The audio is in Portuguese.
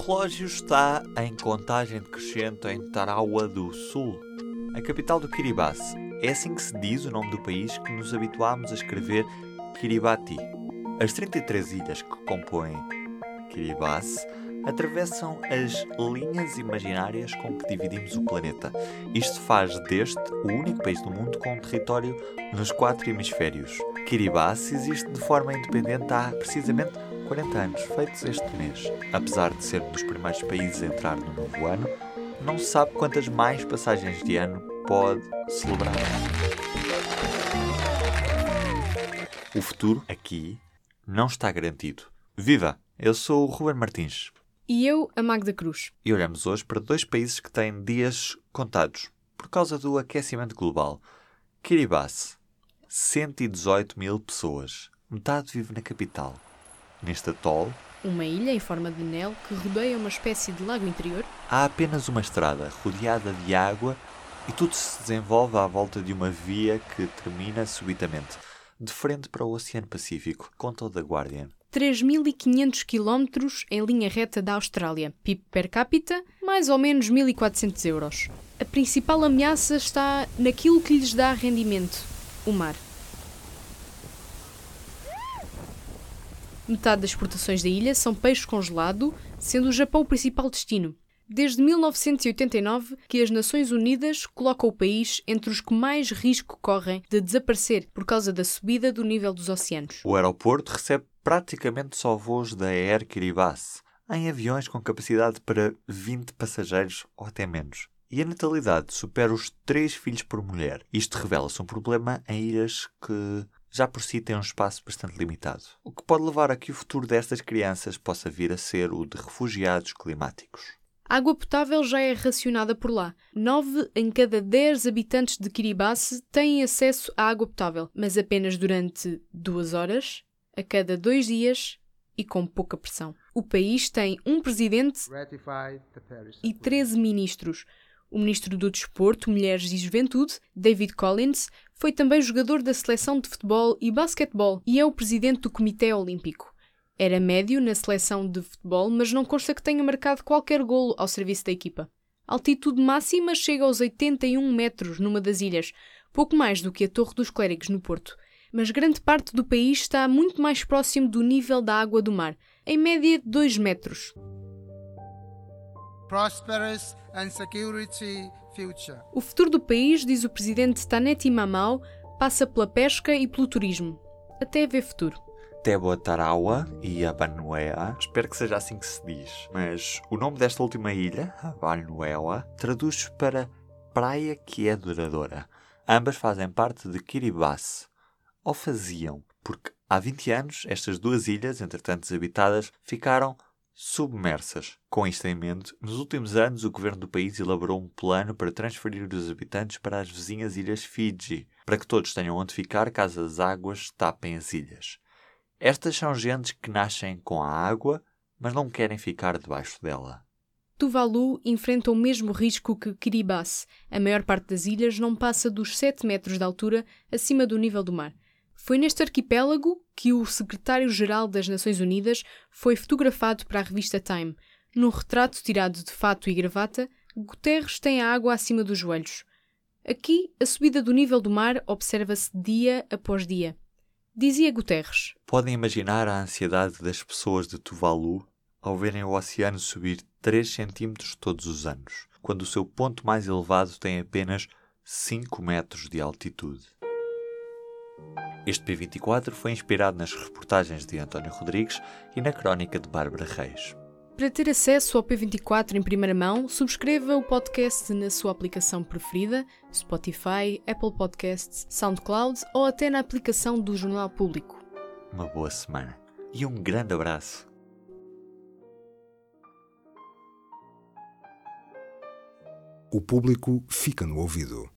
relógio está em contagem decrescente em Tarawa do Sul, a capital do Kiribati. É assim que se diz o nome do país que nos habituámos a escrever Kiribati. As 33 ilhas que compõem Kiribati atravessam as linhas imaginárias com que dividimos o planeta. Isto faz deste o único país do mundo com um território nos quatro hemisférios. Kiribati existe de forma independente há precisamente 40 anos, feitos este mês. Apesar de ser um dos primeiros países a entrar no novo ano, não se sabe quantas mais passagens de ano pode celebrar. O futuro, aqui, não está garantido. Viva! Eu sou o Ruben Martins. E eu, a Magda Cruz. E olhamos hoje para dois países que têm dias contados por causa do aquecimento global. Kiribati, 118 mil pessoas. Metade vive na capital. Neste atol, uma ilha em forma de anel que rodeia uma espécie de lago interior, há apenas uma estrada rodeada de água e tudo se desenvolve à volta de uma via que termina subitamente, de frente para o Oceano Pacífico, conta o The Guardian. 3.500 km em linha reta da Austrália. PIB per capita, mais ou menos 1.400 euros. A principal ameaça está naquilo que lhes dá rendimento: o mar. Metade das exportações da ilha são peixe congelado, sendo o Japão o principal destino. Desde 1989 que as Nações Unidas colocam o país entre os que mais risco correm de desaparecer por causa da subida do nível dos oceanos. O aeroporto recebe praticamente só voos da Air Kiribati, em aviões com capacidade para 20 passageiros ou até menos. E a natalidade supera os 3 filhos por mulher. Isto revela-se um problema em ilhas que já por si têm um espaço bastante limitado, o que pode levar a que o futuro destas crianças possa vir a ser o de refugiados climáticos. A água potável já é racionada por lá. 9 em cada 10 habitantes de Kiribati têm acesso à água potável, mas apenas durante duas horas, a cada dois dias e com pouca pressão. O país tem um presidente e 13 ministros. O ministro do Desporto, Mulheres e Juventude, David Collins, foi também jogador da seleção de futebol e basquetebol e é o presidente do Comitê Olímpico. Era médio na seleção de futebol, mas não consta que tenha marcado qualquer golo ao serviço da equipa. A altitude máxima chega aos 81 metros numa das ilhas, pouco mais do que a Torre dos Clérigos no Porto. Mas grande parte do país está muito mais próximo do nível da água do mar, em média 2 metros. Prosperous and security future. O futuro do país, diz o presidente Taneti Mamau, passa pela pesca e pelo turismo. Até haver futuro. Teboa Tarawa e Abanuea, espero que seja assim que se diz, mas o nome desta última ilha, Abanuea, traduz para praia que é duradoura. Ambas fazem parte de Kiribati, ou faziam, porque há 20 anos estas duas ilhas, entretanto desabitadas, ficaram submersas. Com isto em mente, nos últimos anos o governo do país elaborou um plano para transferir os habitantes para as vizinhas ilhas Fiji, para que todos tenham onde ficar caso as águas tapem as ilhas. Estas são gentes que nascem com a água, mas não querem ficar debaixo dela. Tuvalu enfrenta o mesmo risco que Kiribati. A maior parte das ilhas não passa dos 7 metros de altura acima do nível do mar. Foi neste arquipélago que o secretário-geral das Nações Unidas foi fotografado para a revista Time. Num retrato tirado de fato e gravata, Guterres tem a água acima dos joelhos. Aqui, a subida do nível do mar observa-se dia após dia. Dizia Guterres: Podem imaginar a ansiedade das pessoas de Tuvalu ao verem o oceano subir 3 centímetros todos os anos, quando o seu ponto mais elevado tem apenas 5 metros de altitude. Este P24 foi inspirado nas reportagens de António Rodrigues e na crónica de Bárbara Reis. Para ter acesso ao P24 em primeira mão, subscreva o podcast na sua aplicação preferida, Spotify, Apple Podcasts, SoundCloud ou até na aplicação do Jornal Público. Uma boa semana e um grande abraço. O público fica no ouvido.